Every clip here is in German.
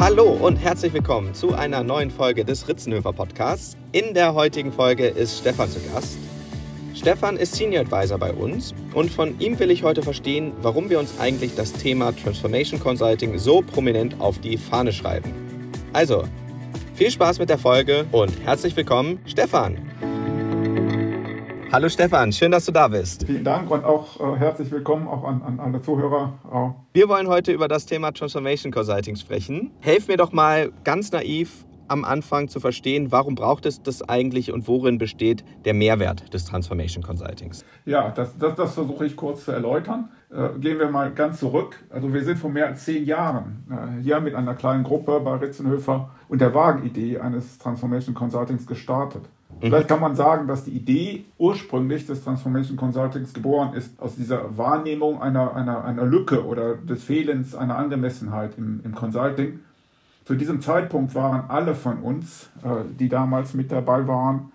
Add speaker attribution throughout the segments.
Speaker 1: Hallo und herzlich willkommen zu einer neuen Folge des Ritzenhöfer Podcasts. In der heutigen Folge ist Stefan zu Gast. Stefan ist Senior Advisor bei uns und von ihm will ich heute verstehen, warum wir uns eigentlich das Thema Transformation Consulting so prominent auf die Fahne schreiben. Also, viel Spaß mit der Folge und herzlich willkommen, Stefan. Hallo Stefan, schön, dass du da bist.
Speaker 2: Vielen Dank und auch äh, herzlich willkommen auch an, an alle Zuhörer.
Speaker 1: Wir wollen heute über das Thema Transformation Consulting sprechen. Helf mir doch mal ganz naiv am Anfang zu verstehen, warum braucht es das eigentlich und worin besteht der Mehrwert des Transformation Consultings?
Speaker 2: Ja, das, das, das versuche ich kurz zu erläutern. Äh, gehen wir mal ganz zurück. Also wir sind vor mehr als zehn Jahren äh, hier mit einer kleinen Gruppe bei Ritzenhöfer und der Wagenidee eines Transformation Consultings gestartet. Vielleicht kann man sagen, dass die Idee ursprünglich des Transformation Consultings geboren ist aus dieser Wahrnehmung einer, einer, einer Lücke oder des Fehlens einer Angemessenheit im, im Consulting. Zu diesem Zeitpunkt waren alle von uns, äh, die damals mit dabei waren,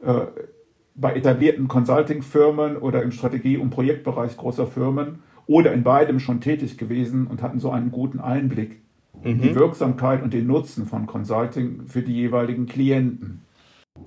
Speaker 2: äh, bei etablierten Consulting-Firmen oder im Strategie- und Projektbereich großer Firmen oder in beidem schon tätig gewesen und hatten so einen guten Einblick mhm. in die Wirksamkeit und den Nutzen von Consulting für die jeweiligen Klienten.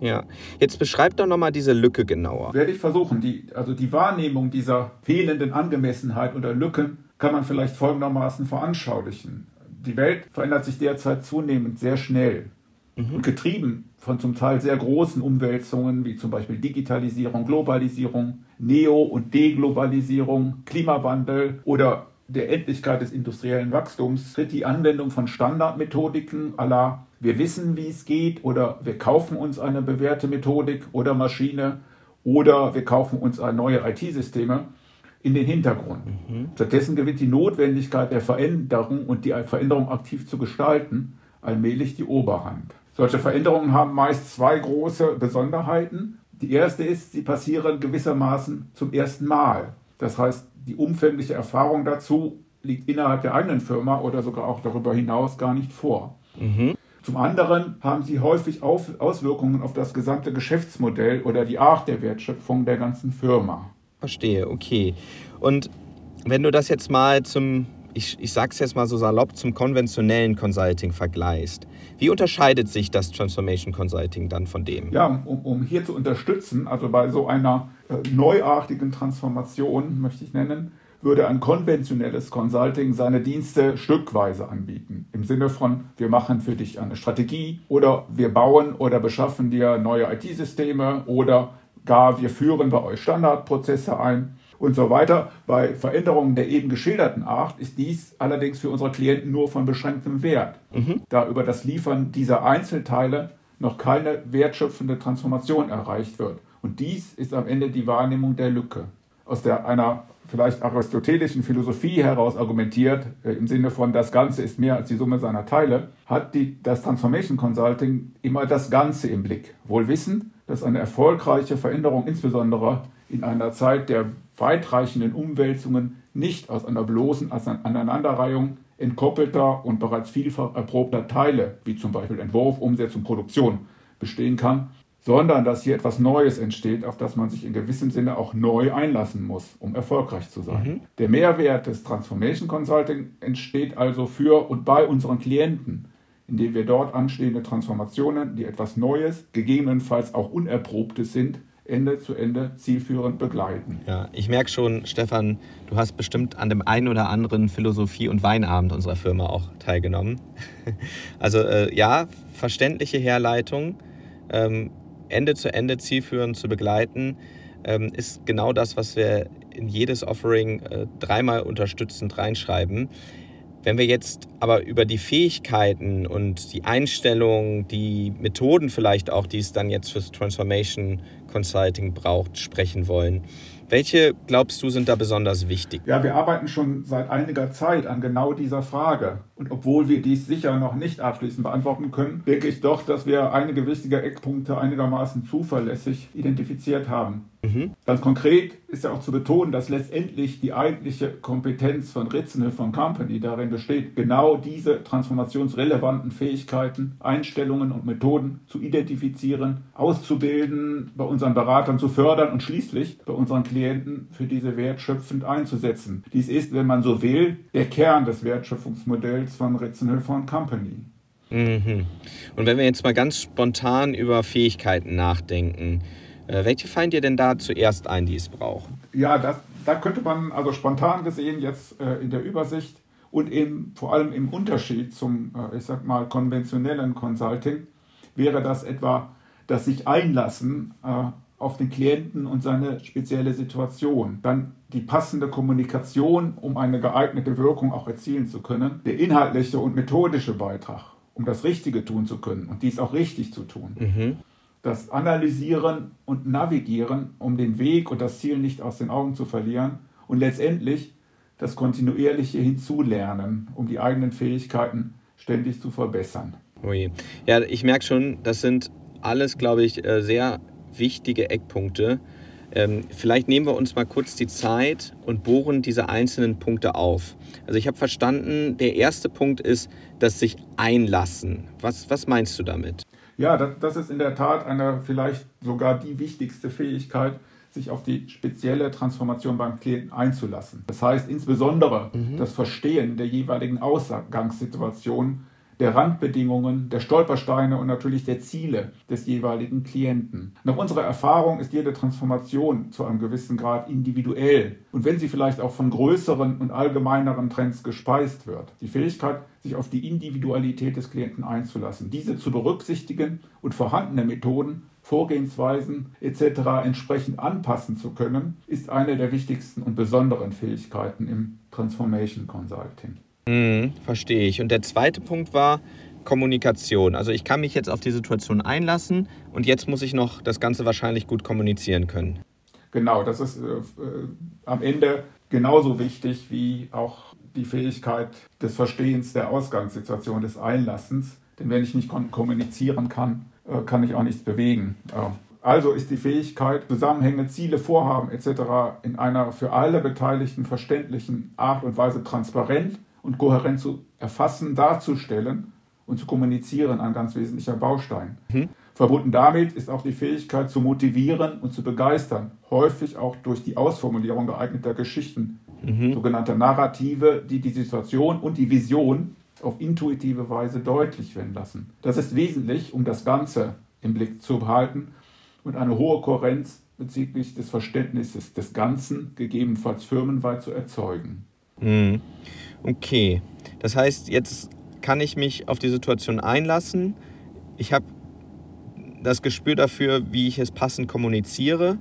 Speaker 1: Ja, jetzt beschreib doch nochmal diese Lücke genauer.
Speaker 2: Werde ich versuchen. Die, also die Wahrnehmung dieser fehlenden Angemessenheit oder Lücken kann man vielleicht folgendermaßen veranschaulichen. Die Welt verändert sich derzeit zunehmend sehr schnell. Mhm. Und getrieben von zum Teil sehr großen Umwälzungen, wie zum Beispiel Digitalisierung, Globalisierung, Neo- und Deglobalisierung, Klimawandel oder der Endlichkeit des industriellen Wachstums, tritt die Anwendung von Standardmethodiken aller wir wissen, wie es geht oder wir kaufen uns eine bewährte Methodik oder Maschine oder wir kaufen uns neue IT-Systeme in den Hintergrund. Mhm. Stattdessen gewinnt die Notwendigkeit der Veränderung und die Veränderung aktiv zu gestalten allmählich die Oberhand. Solche Veränderungen haben meist zwei große Besonderheiten. Die erste ist, sie passieren gewissermaßen zum ersten Mal. Das heißt, die umfängliche Erfahrung dazu liegt innerhalb der eigenen Firma oder sogar auch darüber hinaus gar nicht vor. Mhm. Zum anderen haben sie häufig Auswirkungen auf das gesamte Geschäftsmodell oder die Art der Wertschöpfung der ganzen Firma.
Speaker 1: Verstehe, okay. Und wenn du das jetzt mal zum, ich, ich sag's jetzt mal so salopp, zum konventionellen Consulting vergleichst, wie unterscheidet sich das Transformation Consulting dann von dem?
Speaker 2: Ja, um, um hier zu unterstützen, also bei so einer äh, neuartigen Transformation, möchte ich nennen, würde ein konventionelles Consulting seine Dienste stückweise anbieten. Im Sinne von, wir machen für dich eine Strategie oder wir bauen oder beschaffen dir neue IT-Systeme oder gar wir führen bei euch Standardprozesse ein und so weiter. Bei Veränderungen der eben geschilderten Art ist dies allerdings für unsere Klienten nur von beschränktem Wert, mhm. da über das Liefern dieser Einzelteile noch keine wertschöpfende Transformation erreicht wird. Und dies ist am Ende die Wahrnehmung der Lücke. Aus der, einer vielleicht aristotelischen Philosophie heraus argumentiert, äh, im Sinne von das Ganze ist mehr als die Summe seiner Teile, hat die, das Transformation Consulting immer das Ganze im Blick. Wohl wissend, dass eine erfolgreiche Veränderung insbesondere in einer Zeit der weitreichenden Umwälzungen nicht aus einer bloßen Aneinanderreihung entkoppelter und bereits vielfach erprobter Teile, wie zum Beispiel Entwurf, Umsetzung, Produktion, bestehen kann, sondern dass hier etwas Neues entsteht, auf das man sich in gewissem Sinne auch neu einlassen muss, um erfolgreich zu sein. Mhm. Der Mehrwert des Transformation Consulting entsteht also für und bei unseren Klienten, indem wir dort anstehende Transformationen, die etwas Neues, gegebenenfalls auch Unerprobtes sind, Ende zu Ende zielführend begleiten.
Speaker 1: Ja, ich merke schon, Stefan, du hast bestimmt an dem einen oder anderen Philosophie- und Weinabend unserer Firma auch teilgenommen. Also äh, ja, verständliche Herleitung. Ähm, Ende zu Ende zielführend zu begleiten, ähm, ist genau das, was wir in jedes Offering äh, dreimal unterstützend reinschreiben. Wenn wir jetzt aber über die Fähigkeiten und die Einstellung, die Methoden vielleicht auch, die es dann jetzt fürs Transformation Consulting braucht, sprechen wollen, welche glaubst du sind da besonders wichtig?
Speaker 2: Ja, wir arbeiten schon seit einiger Zeit an genau dieser Frage. Und obwohl wir dies sicher noch nicht abschließend beantworten können, denke ich doch, dass wir einige wichtige Eckpunkte einigermaßen zuverlässig identifiziert haben. Mhm. Ganz konkret ist ja auch zu betonen, dass letztendlich die eigentliche Kompetenz von Ritzenhöfer Company darin besteht, genau diese transformationsrelevanten Fähigkeiten, Einstellungen und Methoden zu identifizieren, auszubilden, bei unseren Beratern zu fördern und schließlich bei unseren Klienten für diese wertschöpfend einzusetzen. Dies ist, wenn man so will, der Kern des Wertschöpfungsmodells Sales von Ritzenhöfer Company.
Speaker 1: Mhm. Und wenn wir jetzt mal ganz spontan über Fähigkeiten nachdenken, äh, welche fallen dir denn da zuerst ein, die es braucht?
Speaker 2: Ja, das, da könnte man also spontan gesehen jetzt äh, in der Übersicht und eben vor allem im Unterschied zum, äh, ich sag mal, konventionellen Consulting, wäre das etwa das sich einlassen äh, auf den Klienten und seine spezielle Situation. Dann die passende Kommunikation, um eine geeignete Wirkung auch erzielen zu können. Der inhaltliche und methodische Beitrag, um das Richtige tun zu können und dies auch richtig zu tun. Mhm. Das Analysieren und Navigieren, um den Weg und das Ziel nicht aus den Augen zu verlieren. Und letztendlich das kontinuierliche Hinzulernen, um die eigenen Fähigkeiten ständig zu verbessern.
Speaker 1: Ui. Ja, ich merke schon, das sind alles, glaube ich, äh, sehr wichtige Eckpunkte. Ähm, vielleicht nehmen wir uns mal kurz die Zeit und bohren diese einzelnen Punkte auf. Also ich habe verstanden, der erste Punkt ist das sich einlassen. Was, was meinst du damit?
Speaker 2: Ja, das, das ist in der Tat eine vielleicht sogar die wichtigste Fähigkeit, sich auf die spezielle Transformation beim Klienten einzulassen. Das heißt insbesondere mhm. das Verstehen der jeweiligen Ausgangssituation der Randbedingungen, der Stolpersteine und natürlich der Ziele des jeweiligen Klienten. Nach unserer Erfahrung ist jede Transformation zu einem gewissen Grad individuell und wenn sie vielleicht auch von größeren und allgemeineren Trends gespeist wird. Die Fähigkeit, sich auf die Individualität des Klienten einzulassen, diese zu berücksichtigen und vorhandene Methoden Vorgehensweisen etc. entsprechend anpassen zu können, ist eine der wichtigsten und besonderen Fähigkeiten im Transformation Consulting.
Speaker 1: Mhm, verstehe ich. Und der zweite Punkt war Kommunikation. Also ich kann mich jetzt auf die Situation einlassen und jetzt muss ich noch das Ganze wahrscheinlich gut kommunizieren können.
Speaker 2: Genau, das ist äh, äh, am Ende genauso wichtig wie auch die Fähigkeit des Verstehens der Ausgangssituation, des Einlassens. Denn wenn ich nicht kommunizieren kann, äh, kann ich auch nichts bewegen. Äh, also ist die Fähigkeit, Zusammenhänge, Ziele, Vorhaben etc. in einer für alle Beteiligten verständlichen Art und Weise transparent und kohärent zu erfassen, darzustellen und zu kommunizieren ein ganz wesentlicher Baustein. Mhm. Verbunden damit ist auch die Fähigkeit zu motivieren und zu begeistern, häufig auch durch die Ausformulierung geeigneter Geschichten, mhm. sogenannte Narrative, die die Situation und die Vision auf intuitive Weise deutlich werden lassen. Das ist wesentlich, um das Ganze im Blick zu behalten und eine hohe Kohärenz bezüglich des Verständnisses des Ganzen, gegebenenfalls firmenweit, zu erzeugen.
Speaker 1: Mhm. Okay, das heißt, jetzt kann ich mich auf die Situation einlassen. Ich habe das Gespür dafür, wie ich es passend kommuniziere.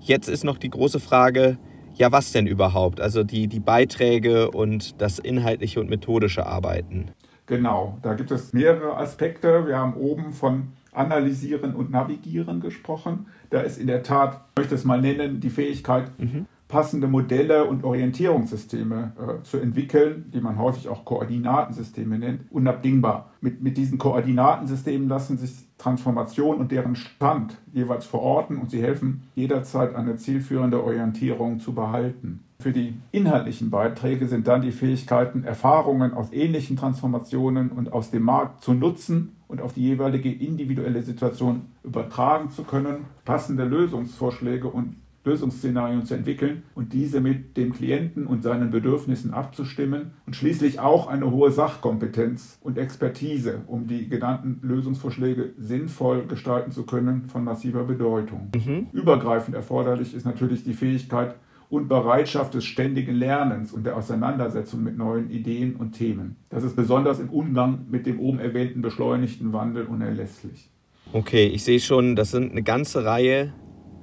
Speaker 1: Jetzt ist noch die große Frage, ja, was denn überhaupt? Also die, die Beiträge und das inhaltliche und methodische Arbeiten.
Speaker 2: Genau, da gibt es mehrere Aspekte. Wir haben oben von Analysieren und Navigieren gesprochen. Da ist in der Tat, ich möchte es mal nennen, die Fähigkeit, mhm passende Modelle und Orientierungssysteme äh, zu entwickeln, die man häufig auch Koordinatensysteme nennt, unabdingbar. Mit, mit diesen Koordinatensystemen lassen sich Transformation und deren Stand jeweils verorten und sie helfen jederzeit eine zielführende Orientierung zu behalten. Für die inhaltlichen Beiträge sind dann die Fähigkeiten, Erfahrungen aus ähnlichen Transformationen und aus dem Markt zu nutzen und auf die jeweilige individuelle Situation übertragen zu können, passende Lösungsvorschläge und Lösungsszenarien zu entwickeln und diese mit dem Klienten und seinen Bedürfnissen abzustimmen und schließlich auch eine hohe Sachkompetenz und Expertise, um die genannten Lösungsvorschläge sinnvoll gestalten zu können, von massiver Bedeutung. Mhm. Übergreifend erforderlich ist natürlich die Fähigkeit und Bereitschaft des ständigen Lernens und der Auseinandersetzung mit neuen Ideen und Themen. Das ist besonders im Umgang mit dem oben erwähnten beschleunigten Wandel unerlässlich.
Speaker 1: Okay, ich sehe schon, das sind eine ganze Reihe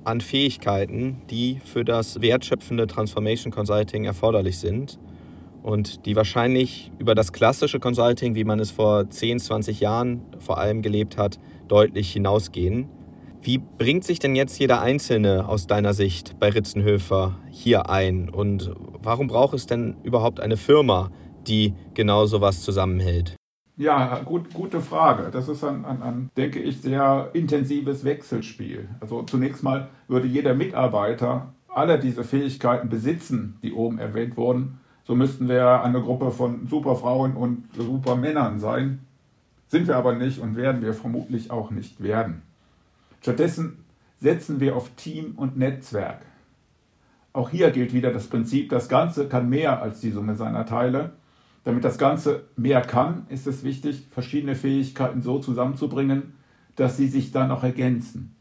Speaker 1: an Fähigkeiten, die für das wertschöpfende Transformation Consulting erforderlich sind und die wahrscheinlich über das klassische Consulting, wie man es vor 10, 20 Jahren vor allem gelebt hat, deutlich hinausgehen. Wie bringt sich denn jetzt jeder Einzelne aus deiner Sicht bei Ritzenhöfer hier ein und warum braucht es denn überhaupt eine Firma, die genau sowas zusammenhält?
Speaker 2: Ja, gut, gute Frage. Das ist ein, ein, ein, denke ich, sehr intensives Wechselspiel. Also zunächst mal würde jeder Mitarbeiter alle diese Fähigkeiten besitzen, die oben erwähnt wurden. So müssten wir eine Gruppe von Superfrauen und Supermännern sein. Sind wir aber nicht und werden wir vermutlich auch nicht werden. Stattdessen setzen wir auf Team und Netzwerk. Auch hier gilt wieder das Prinzip, das Ganze kann mehr als die Summe seiner Teile. Damit das Ganze mehr kann, ist es wichtig, verschiedene Fähigkeiten so zusammenzubringen, dass sie sich dann auch ergänzen.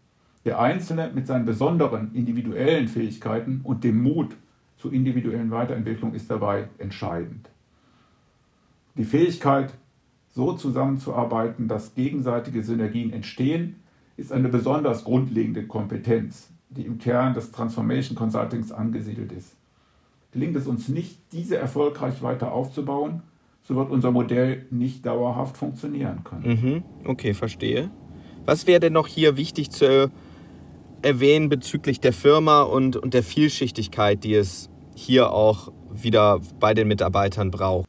Speaker 2: Der Einzelne mit seinen besonderen individuellen Fähigkeiten und dem Mut zur individuellen Weiterentwicklung ist dabei entscheidend. Die Fähigkeit, so zusammenzuarbeiten, dass gegenseitige Synergien entstehen, ist eine besonders grundlegende Kompetenz, die im Kern des Transformation Consultings angesiedelt ist. Gelingt es uns nicht, diese erfolgreich weiter aufzubauen, so wird unser Modell nicht dauerhaft funktionieren können.
Speaker 1: Mhm, okay, verstehe. Was wäre denn noch hier wichtig zu erwähnen bezüglich der Firma und, und der Vielschichtigkeit, die es hier auch wieder bei den Mitarbeitern braucht?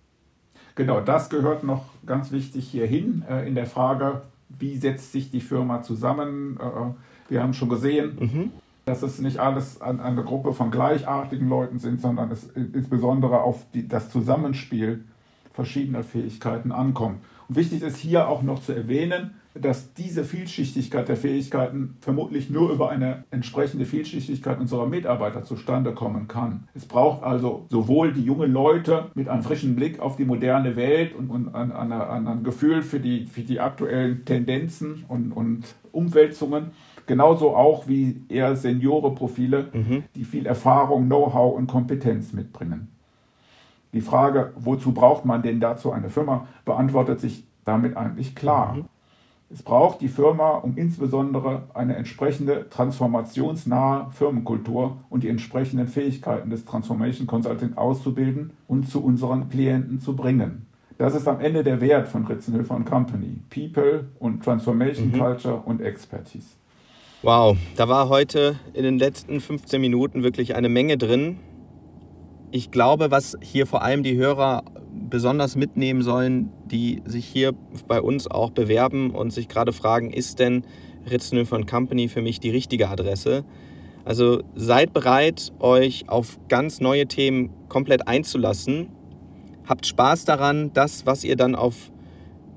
Speaker 2: Genau, das gehört noch ganz wichtig hierhin äh, in der Frage, wie setzt sich die Firma zusammen. Äh, wir haben schon gesehen, mhm dass es nicht alles an, eine Gruppe von gleichartigen Leuten sind, sondern es insbesondere auf die, das Zusammenspiel verschiedener Fähigkeiten ankommt. Und wichtig ist hier auch noch zu erwähnen, dass diese Vielschichtigkeit der Fähigkeiten vermutlich nur über eine entsprechende Vielschichtigkeit unserer Mitarbeiter zustande kommen kann. Es braucht also sowohl die jungen Leute mit einem frischen Blick auf die moderne Welt und, und an, an, an ein Gefühl für die, für die aktuellen Tendenzen und, und Umwälzungen, Genauso auch wie eher Seniore-Profile, mhm. die viel Erfahrung, Know-how und Kompetenz mitbringen. Die Frage, wozu braucht man denn dazu eine Firma, beantwortet sich damit eigentlich klar. Mhm. Es braucht die Firma, um insbesondere eine entsprechende transformationsnahe Firmenkultur und die entsprechenden Fähigkeiten des Transformation Consulting auszubilden und zu unseren Klienten zu bringen. Das ist am Ende der Wert von Ritzenhöfer Company. People und Transformation mhm. Culture und Expertise.
Speaker 1: Wow, da war heute in den letzten 15 Minuten wirklich eine Menge drin. Ich glaube, was hier vor allem die Hörer besonders mitnehmen sollen, die sich hier bei uns auch bewerben und sich gerade fragen, ist denn Ritzenhofer Company für mich die richtige Adresse? Also seid bereit, euch auf ganz neue Themen komplett einzulassen. Habt Spaß daran, das, was ihr dann auf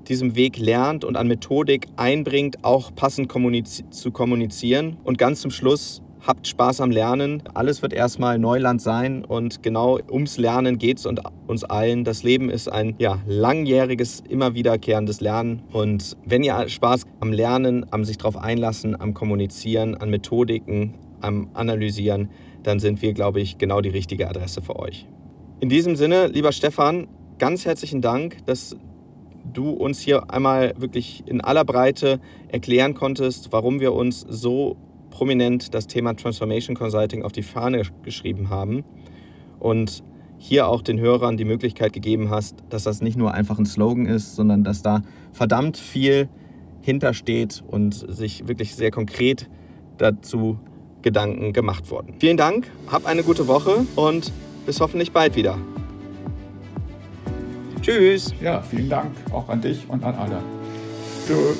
Speaker 1: diesem Weg lernt und an Methodik einbringt, auch passend kommuniz zu kommunizieren. Und ganz zum Schluss, habt Spaß am Lernen. Alles wird erstmal Neuland sein und genau ums Lernen geht es und uns allen. Das Leben ist ein ja, langjähriges, immer wiederkehrendes Lernen. Und wenn ihr Spaß am Lernen, am sich darauf einlassen, am Kommunizieren, an Methodiken, am Analysieren, dann sind wir, glaube ich, genau die richtige Adresse für euch. In diesem Sinne, lieber Stefan, ganz herzlichen Dank, dass du uns hier einmal wirklich in aller Breite erklären konntest, warum wir uns so prominent das Thema Transformation Consulting auf die Fahne geschrieben haben und hier auch den Hörern die Möglichkeit gegeben hast, dass das nicht nur einfach ein Slogan ist, sondern dass da verdammt viel hintersteht und sich wirklich sehr konkret dazu Gedanken gemacht wurden. Vielen Dank, hab eine gute Woche und bis hoffentlich bald wieder. Tschüss.
Speaker 2: Ja, vielen Dank auch an dich und an alle. Tschüss.